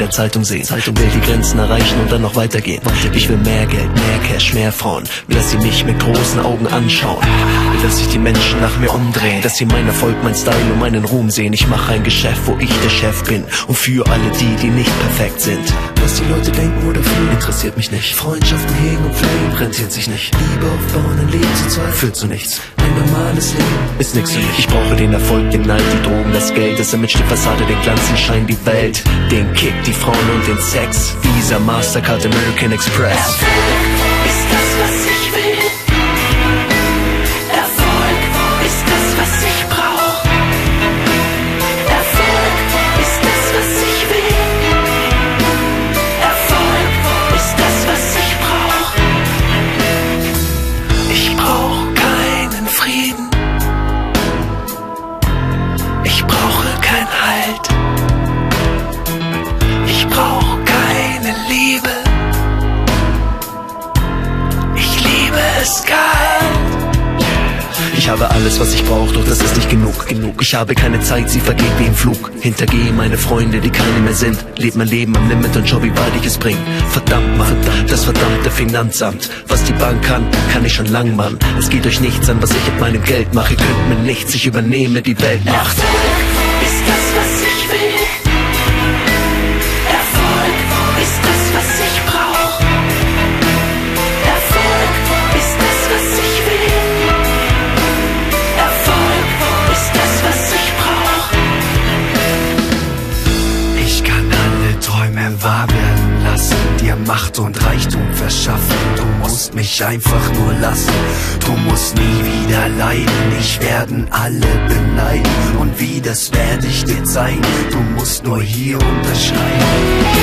der Zeitung sehen. Zeitung will die Grenzen erreichen und dann noch weitergehen. Ich will mehr Geld, mehr Cash, mehr Frauen. Will, dass sie mich mit großen Augen anschauen. Will, dass sich die Menschen nach mir umdrehen. Dass sie mein Erfolg, mein Style und meinen Ruhm sehen. Ich mache ein Geschäft, wo ich der Chef bin. Und für alle die, die nicht perfekt sind. Was die Leute denken oder fühlen, interessiert mich nicht. Freundschaften hegen und pflegen, rentiert sich nicht. Liebe aufbauen, ein Leben zu zweit, führt zu nichts. Ein normales Leben ist nix für mich. Ich brauche den Erfolg, den Neid, die Drogen, das Geld, das Image, die Fassade, den Glanz, den Schein, die Welt. Den Kick, die Frauen und den Sex. Visa, Mastercard, American Express. ist habe alles, was ich brauche, doch das ist nicht genug. genug. Ich habe keine Zeit, sie vergeht wie im Flug. Hintergehe meine Freunde, die keine mehr sind. Leb mein Leben am Limit und schau, wie weit ich es bring. Verdammt, Mann, das verdammte Finanzamt. Was die Bank kann, kann ich schon lang, Mann. Es geht euch nichts an, was ich mit meinem Geld mache. Könnt mir nichts, ich übernehme die Weltmacht. Erfolg Macht und Reichtum verschaffen. Du musst mich einfach nur lassen, du musst nie wieder leiden. Ich werden alle beneiden und wie das werde ich dir zeigen. Du musst nur hier unterschreiben.